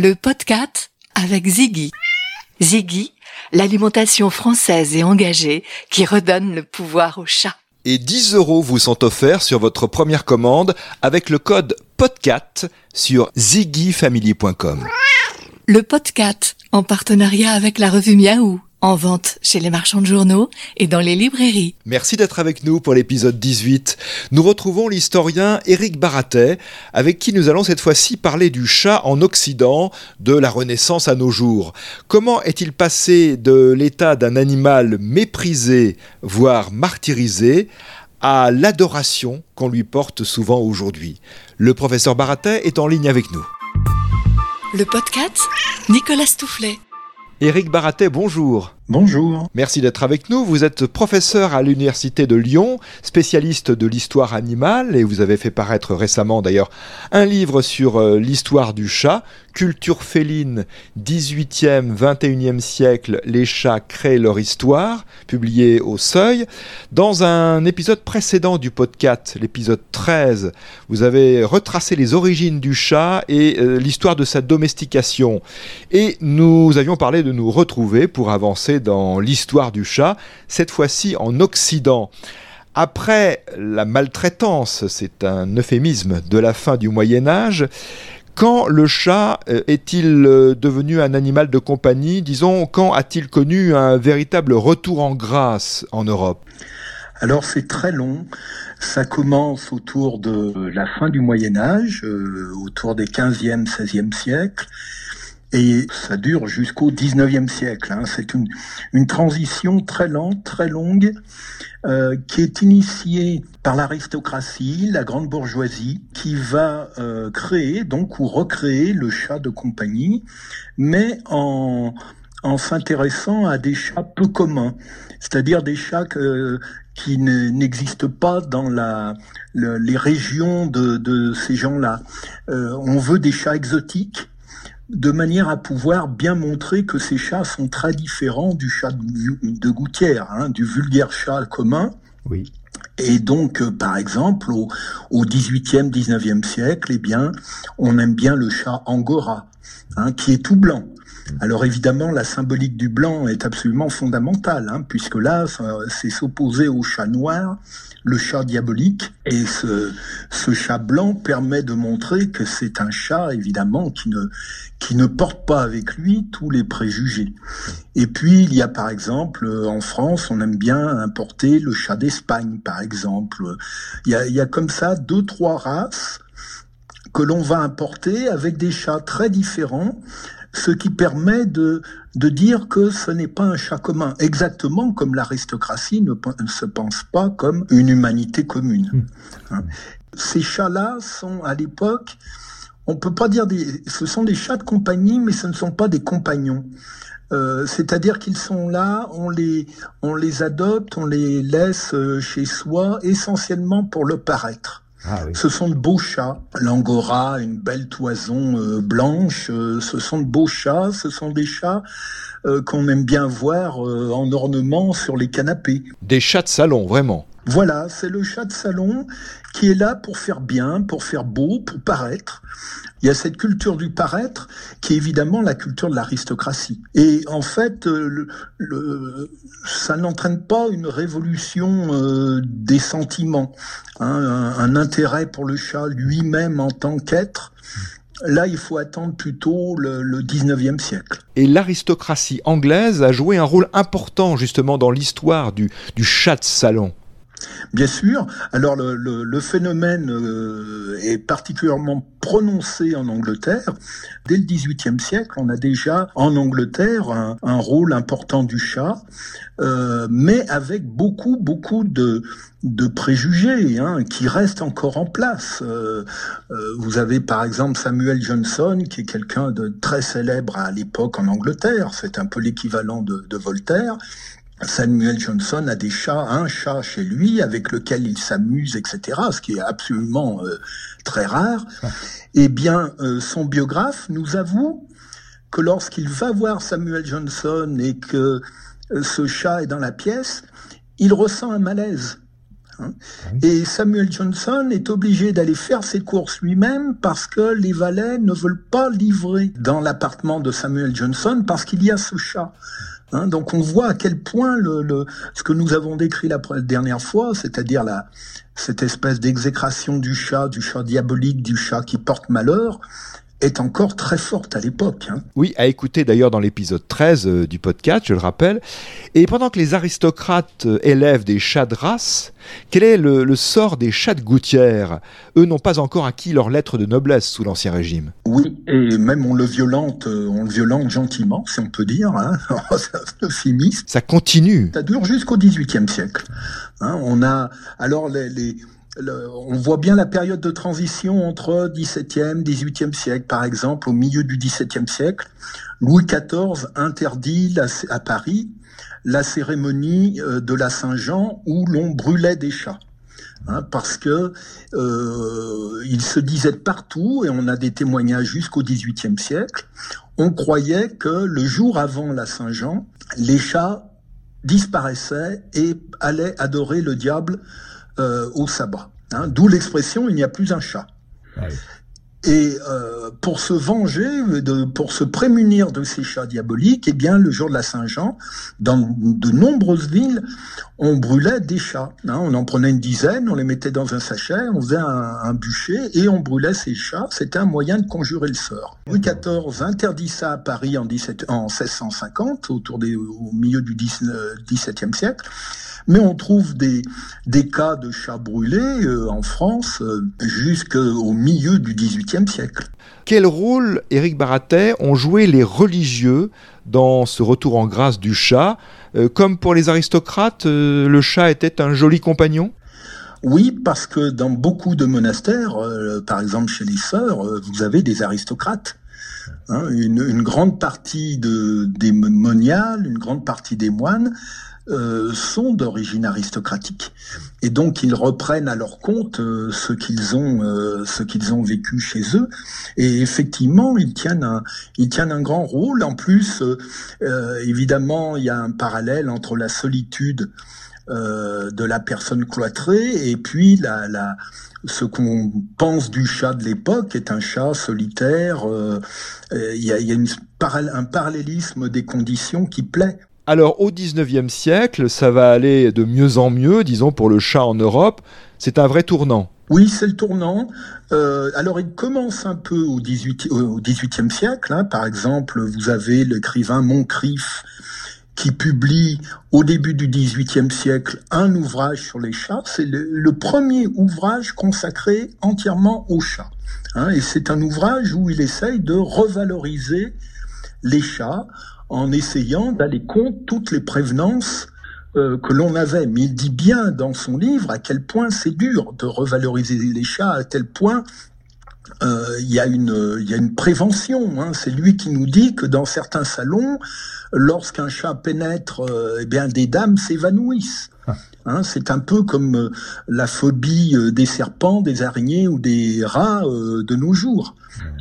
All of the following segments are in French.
le podcast avec Ziggy. Ziggy, l'alimentation française et engagée qui redonne le pouvoir au chat. Et 10 euros vous sont offerts sur votre première commande avec le code PODCAT sur ziggyfamily.com. Le podcast en partenariat avec la revue Miaou. En vente chez les marchands de journaux et dans les librairies. Merci d'être avec nous pour l'épisode 18. Nous retrouvons l'historien Éric Baratet, avec qui nous allons cette fois-ci parler du chat en Occident, de la Renaissance à nos jours. Comment est-il passé de l'état d'un animal méprisé, voire martyrisé, à l'adoration qu'on lui porte souvent aujourd'hui? Le professeur Baratet est en ligne avec nous. Le podcast Nicolas Stoufflet. Éric Baratet, bonjour. Bonjour. Merci d'être avec nous. Vous êtes professeur à l'Université de Lyon, spécialiste de l'histoire animale, et vous avez fait paraître récemment d'ailleurs un livre sur euh, l'histoire du chat, Culture féline, 18e, 21e siècle, les chats créent leur histoire, publié au Seuil. Dans un épisode précédent du podcast, l'épisode 13, vous avez retracé les origines du chat et euh, l'histoire de sa domestication. Et nous avions parlé de nous retrouver pour avancer dans l'histoire du chat, cette fois-ci en Occident. Après la maltraitance, c'est un euphémisme de la fin du Moyen Âge, quand le chat euh, est-il euh, devenu un animal de compagnie? Disons, quand a-t-il connu un véritable retour en grâce en Europe? Alors c'est très long. Ça commence autour de la fin du Moyen Âge, euh, autour des 15e, 16e siècles, et ça dure jusqu'au 19e siècle. Hein. C'est une, une transition très lente, très longue, euh, qui est initiée par l'aristocratie, la grande bourgeoisie, qui va euh, créer donc ou recréer le chat de compagnie, mais en, en s'intéressant à des chats peu communs, c'est-à-dire des chats qui n'existent pas dans la, les régions de, de ces gens-là. Euh, on veut des chats exotiques de manière à pouvoir bien montrer que ces chats sont très différents du chat de, gouttière, hein, du vulgaire chat commun. Oui. Et donc, euh, par exemple, au, au 18e, 19e siècle, eh bien, on aime bien le chat angora, hein, qui est tout blanc. Alors évidemment, la symbolique du blanc est absolument fondamentale, hein, puisque là, c'est s'opposer au chat noir, le chat diabolique, et ce, chat blanc permet de montrer que c'est un chat, évidemment, qui ne, qui ne porte pas avec lui tous les préjugés. Et puis, il y a par exemple, en France, on aime bien importer le chat d'Espagne, par exemple. Il y a comme ça deux, trois races que l'on va importer avec des chats très différents, ce qui permet de, de dire que ce n'est pas un chat commun, exactement comme l'aristocratie ne, se pense pas comme une humanité commune. Hmm. Hein. Ces chats-là sont à l'époque, on peut pas dire des, ce sont des chats de compagnie, mais ce ne sont pas des compagnons. Euh, c'est-à-dire qu'ils sont là, on les, on les adopte, on les laisse euh, chez soi, essentiellement pour le paraître. Ah ce sont de beaux chats. L'angora, une belle toison euh, blanche, euh, ce sont de beaux chats, ce sont des chats euh, qu'on aime bien voir en ornement sur les canapés. Des chats de salon, vraiment. Voilà, c'est le chat de salon qui est là pour faire bien, pour faire beau, pour paraître. Il y a cette culture du paraître qui est évidemment la culture de l'aristocratie. Et en fait, euh, ça n'entraîne pas une révolution euh, des sentiments, hein, un, intérêt pour le chat lui-même en tant qu'être. Là, il faut attendre plutôt le, le 19e siècle. Et l'aristocratie anglaise a joué un rôle important justement dans l'histoire du chat de salon. Bien sûr. Alors le, phénomène euh, est particulièrement prononcé en Angleterre. Dès le XVIIIe siècle, on a déjà en Angleterre un, rôle important du chat, euh, mais avec beaucoup beaucoup de, préjugés hein, qui restent encore en place. Euh, vous avez par exemple Samuel Johnson, qui est quelqu'un de très célèbre à l'époque en Angleterre. C'est un peu l'équivalent de Voltaire Samuel Johnson a des chats, un chat chez lui avec lequel il s'amuse, etc., ce qui est absolument euh, très rare. Eh bien, euh, son biographe nous avoue que lorsqu'il va voir Samuel Johnson et que euh, ce chat est dans la pièce, il ressent un malaise. Hein. Ah Et Samuel Johnson est obligé d'aller faire ses courses lui-même parce que les valets ne veulent pas livrer dans l'appartement de Samuel Johnson parce qu'il y a ce chat. Hein. donc on voit à quel point le, ce que nous avons décrit la dernière fois, c'est-à-dire la, cette espèce d'exécration du chat, du chat diabolique, du chat qui porte malheur, est encore très forte à l'époque. Hein. Oui, à écouter d'ailleurs dans l'épisode 13 euh, du podcast, je le rappelle. Et pendant que les aristocrates euh, élèvent des chats de race, quel est le, sort des chats de gouttière? Eux n'ont pas encore acquis leur lettre de noblesse sous l'Ancien Régime. Oui, et même on le violente, euh, on le violente gentiment, si on peut dire. Hein. Ça continue. Ça dure jusqu'au XVIIIe siècle. Hein. on a alors les on voit bien la période de transition entre 17e, 18e siècle. Par exemple, au milieu du 17e siècle, Louis XIV interdit à Paris la cérémonie euh, de la Saint-Jean où l'on brûlait des chats. Hein, parce que euh, il se disait partout, et on a des témoignages jusqu'au XVIIIe siècle, on croyait que le jour avant la Saint-Jean, les chats disparaissaient et allaient adorer le diable euh, au sabbat. Hein. D'où l'expression il n'y a plus un chat. Et euh, pour se venger, de, pour se prémunir de ces chats diaboliques, eh bien, le jour de la Saint-Jean, dans de nombreuses villes, on brûlait des chats. Hein. On en prenait une dizaine, on les mettait dans un sachet, on faisait un, bûcher et on brûlait ces chats. C'était un moyen de conjurer le sort. Louis XIV interdit ça à Paris en, 17, en 1650, autour des, au milieu du XVIIe siècle mais on trouve des, des cas de chats brûlés euh, en France euh, jusqu'au milieu du XVIIIe siècle. Quel rôle, Éric Baratet, ont joué les religieux dans ce retour en grâce du chat? Euh, Comme pour les aristocrates, le chat était un joli compagnon? Oui, parce que dans beaucoup de monastères, par exemple chez les sœurs, vous avez des aristocrates. Hein, une, une, grande partie de, des moniales, une grande partie des moines euh, sont d'origine aristocratique et donc ils reprennent à leur compte euh, ce qu'ils ont euh, ce qu'ils ont vécu chez eux et effectivement ils tiennent un ils tiennent un grand rôle en plus évidemment il y a un parallèle entre la solitude de la personne cloîtrée et puis la, la ce qu'on pense du chat de l'époque est un chat solitaire. Il y a, y a une, un parallélisme des conditions qui plaît. Alors au 19e siècle, ça va aller de mieux en mieux, disons, pour le chat en Europe. C'est un vrai tournant. Oui, c'est le tournant. Euh, alors, il commence un peu au 18, au 18e siècle. Hein. Par exemple, vous avez l'écrivain Moncrief qui publie au début du 18e siècle un ouvrage sur les chats. C'est le, premier ouvrage consacré entièrement aux chats. Hein. Et c'est un ouvrage où il essaye de revaloriser les chats en essayant d'aller contre toutes les prévenances euh, que l'on avait. Mais il dit bien dans son livre à quel point c'est dur de revaloriser les chats, à tel point euh, il y, a une, prévention. Hein. C'est lui qui nous dit que dans certains salons, lorsqu'un chat pénètre, euh, eh bien des dames s'évanouissent. Hein, c'est un peu comme la phobie des serpents, des araignées ou des rats de nos jours.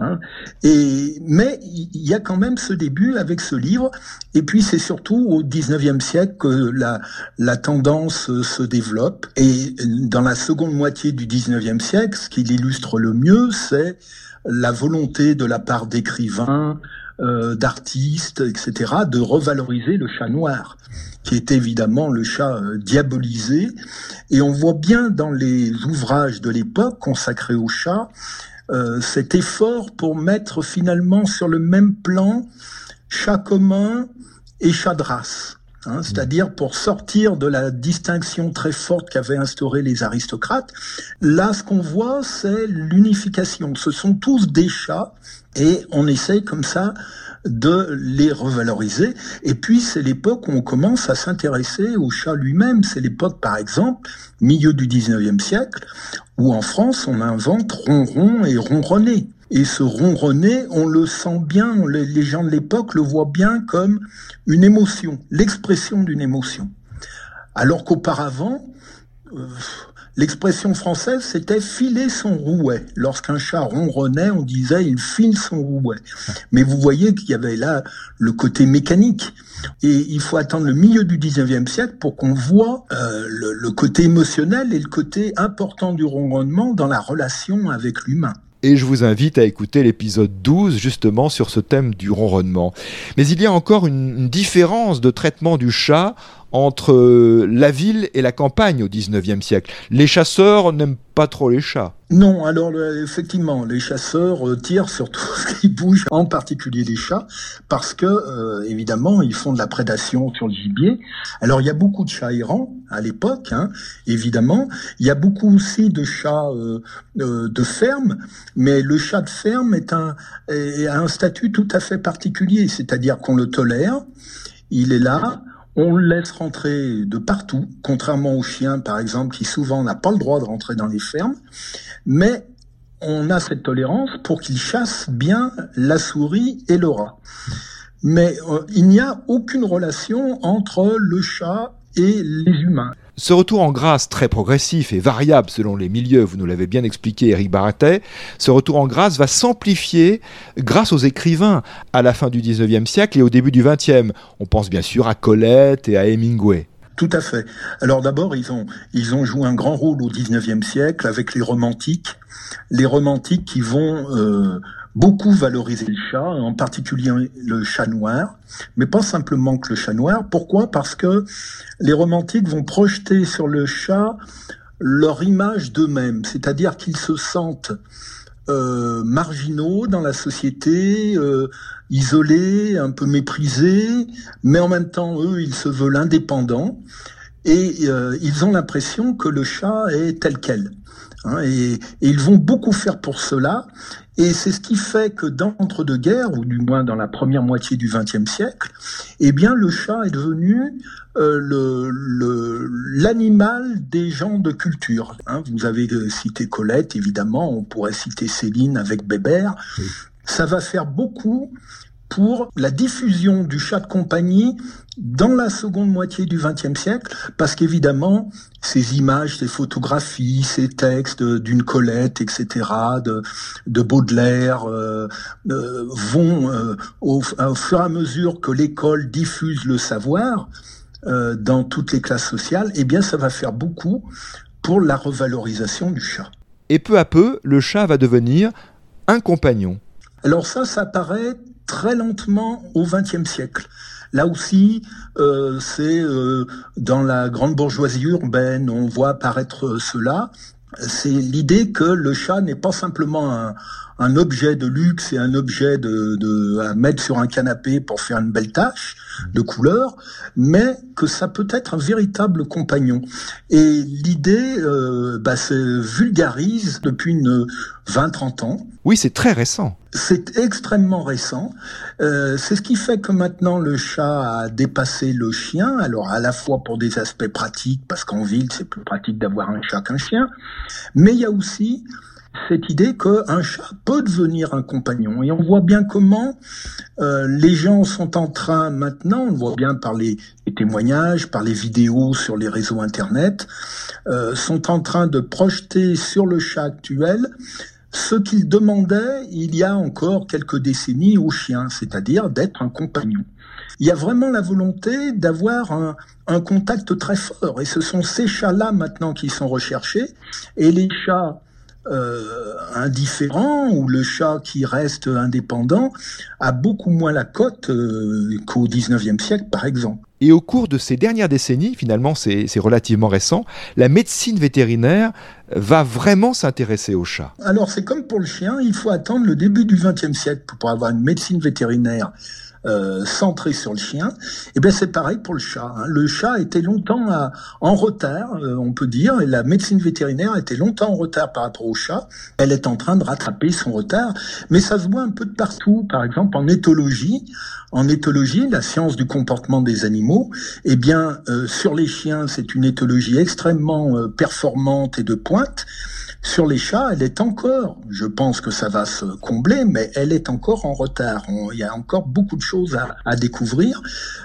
Hein. Et, mais il y a quand même ce début avec ce livre. Et puis c'est surtout au 19e siècle que la, la tendance se développe. Et dans la seconde moitié du 19e siècle, ce qui l'illustre le mieux, c'est la volonté de la part d'écrivains, euh, d'artistes, etc., de revaloriser le chat noir, qui est évidemment le chat euh, diabolisé. Et on voit bien dans les ouvrages de l'époque consacrés au chat euh, cet effort pour mettre finalement sur le même plan chat commun et chat de race. Hein, c'est-à-dire pour sortir de la distinction très forte qu'avaient instauré les aristocrates. Là, ce qu'on voit, c'est l'unification. Ce sont tous des chats et on essaye comme ça de les revaloriser. Et puis, c'est l'époque où on commence à s'intéresser au chat lui-même. C'est l'époque, par exemple, milieu du 19e siècle, où en France, on invente ronron et ronronner. Et ce ronronner, on le sent bien, les gens de l'époque le voient bien comme une émotion, l'expression d'une émotion. Alors qu'auparavant, euh, L'expression française, c'était filer son rouet. Lorsqu'un chat ronronnait, on disait il file son rouet. Mais vous voyez qu'il y avait là le côté mécanique. Et il faut attendre le milieu du 19e siècle pour qu'on voit euh, le, le côté émotionnel et le côté important du ronronnement dans la relation avec l'humain et je vous invite à écouter l'épisode 12 justement sur ce thème du ronronnement. Mais il y a encore une, différence de traitement du chat entre euh, la ville et la campagne au 19e siècle. Les chasseurs n'aiment pas trop les chats. Non, alors effectivement, les chasseurs euh, tirent sur tout ce qui bouge, en particulier les chats, parce que euh, évidemment ils font de la prédation sur le gibier. Alors il y a beaucoup de chats errants à l'époque, hein, évidemment. Il y a beaucoup aussi de chats de ferme, mais le chat de ferme est un est, a un statut tout à fait particulier, c'est-à-dire qu'on le tolère, il est là, on le laisse rentrer de partout, contrairement aux chiens, par exemple, qui souvent n'a pas le droit de rentrer dans les fermes. Mais on a cette tolérance pour qu'il chasse bien la souris et le rat. Mais euh, il n'y a aucune relation entre le chat et les humains. Ce retour en grâce très progressif et variable selon les milieux, vous nous l'avez bien expliqué Eric Baratet, ce retour en grâce va s'amplifier grâce aux écrivains à la fin du 19e siècle et au début du 20e. On pense bien sûr à Colette et à Hemingway. Tout à fait. Alors d'abord, ils ont, ils ont joué un grand rôle au 19e siècle avec les romantiques. Les romantiques qui vont euh, beaucoup valoriser le chat, en particulier le chat noir, mais pas simplement que le chat noir. Pourquoi? Parce que les romantiques vont projeter sur le chat leur image d'eux-mêmes, c'est-à-dire qu'ils se sentent euh, marginaux dans la société, euh, isolés, un peu méprisés, mais en même temps, eux, ils se veulent indépendants et euh, ils ont l'impression que le chat est tel quel. Hein, et, et, ils vont beaucoup faire pour cela. Et c'est ce qui fait que dans l'entre-deux-guerres, ou du moins dans la première moitié du XXe siècle, eh bien, le chat est devenu euh, le l'animal des gens de culture. Hein. vous avez euh, cité Colette, évidemment, on pourrait citer Céline avec Bébert. Ça va faire beaucoup pour la diffusion du chat de compagnie dans la seconde moitié du XXe siècle, parce qu'évidemment, ces images, ces photographies, ces textes d'une Colette, etc., de, de Baudelaire, euh, euh, vont, euh, au, au, fur et à mesure que l'école diffuse le savoir dans toutes les classes sociales, eh bien, ça va faire beaucoup pour la revalorisation du chat. Et peu à peu, le chat va devenir un compagnon. Alors ça, ça paraît très lentement au XXe siècle. Là aussi, euh, c'est euh, dans la grande bourgeoisie urbaine, on voit apparaître cela. C'est l'idée que le chat n'est pas simplement un, objet de luxe et un objet de, de, à mettre sur un canapé pour faire une belle tâche de couleur, mais que ça peut être un véritable compagnon. Et l'idée euh, bah, se vulgarise depuis une 20-30 ans. Oui, c'est très récent. C'est extrêmement récent. Euh, c'est ce qui fait que maintenant le chat a dépassé le chien. Alors à la fois pour des aspects pratiques, parce qu'en ville c'est plus pratique d'avoir un chat qu'un chien, mais il y a aussi cette idée qu'un chat peut devenir un compagnon. Et on voit bien comment euh, les gens sont en train maintenant, on le voit bien par les, témoignages, par les vidéos sur les réseaux Internet, euh, sont en train de projeter sur le chat actuel ce qu'il demandait il y a encore quelques décennies au chien, c'est-à-dire d'être un compagnon. Il y a vraiment la volonté d'avoir un, un contact très fort. Et ce sont ces chats-là maintenant qui sont recherchés. Et les chats euh, indifférent ou le chat qui reste indépendant a beaucoup moins la cote euh, qu'au 19e siècle, par exemple. Et au cours de ces dernières décennies, finalement c'est relativement récent, la médecine vétérinaire va vraiment s'intéresser au chat. Alors c'est comme pour le chien, il faut attendre le début du 20e siècle pour avoir une médecine vétérinaire euh, centré sur le chien, et eh bien c'est pareil pour le chat. Hein. Le chat était longtemps à, en retard, euh, on peut dire, et la médecine vétérinaire était longtemps en retard par rapport au chat. Elle est en train de rattraper son retard, mais ça se voit un peu de partout. Par exemple, en éthologie, en éthologie, la science du comportement des animaux animaux. Eh bien, euh, sur les chiens, c'est une éthologie extrêmement euh, performante et de pointe. Sur les chats, elle est encore, je pense que ça va se combler, mais elle est encore en retard. il y a encore beaucoup de choses à, découvrir.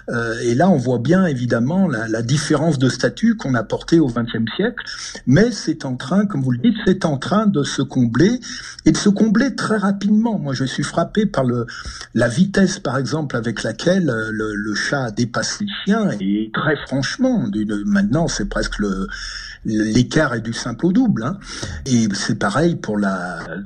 Euh, et là, on voit bien évidemment la, différence de statut qu'on a porté au XXe siècle. Mais c'est en train, comme vous le dites, c'est en train de se combler et de se combler très rapidement. Moi, je suis frappé par le, la vitesse, par exemple, avec laquelle euh, le, chat dépasse les chiens. Et très franchement, maintenant, c'est presque l'écart est du simple au double. Hein. Et c'est pareil pour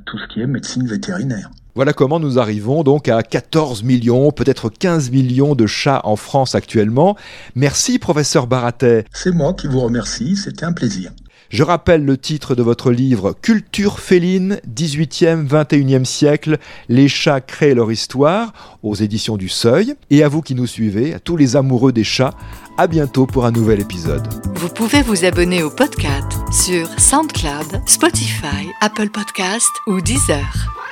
tout ce qui est médecine vétérinaire. Voilà comment nous arrivons donc à 14 millions, peut-être 15 millions de chats en France actuellement. Merci professeur Baratet. C'est moi qui vous remercie, c'était un plaisir. Je rappelle le titre de votre livre Culture féline, 18e, 21e siècle, les chats créent leur histoire, aux éditions du Seuil. Et à vous qui nous suivez, à tous les amoureux des chats, à bientôt pour un nouvel épisode. Vous pouvez vous abonner au podcast sur SoundCloud, Spotify, Apple Podcast ou Deezer.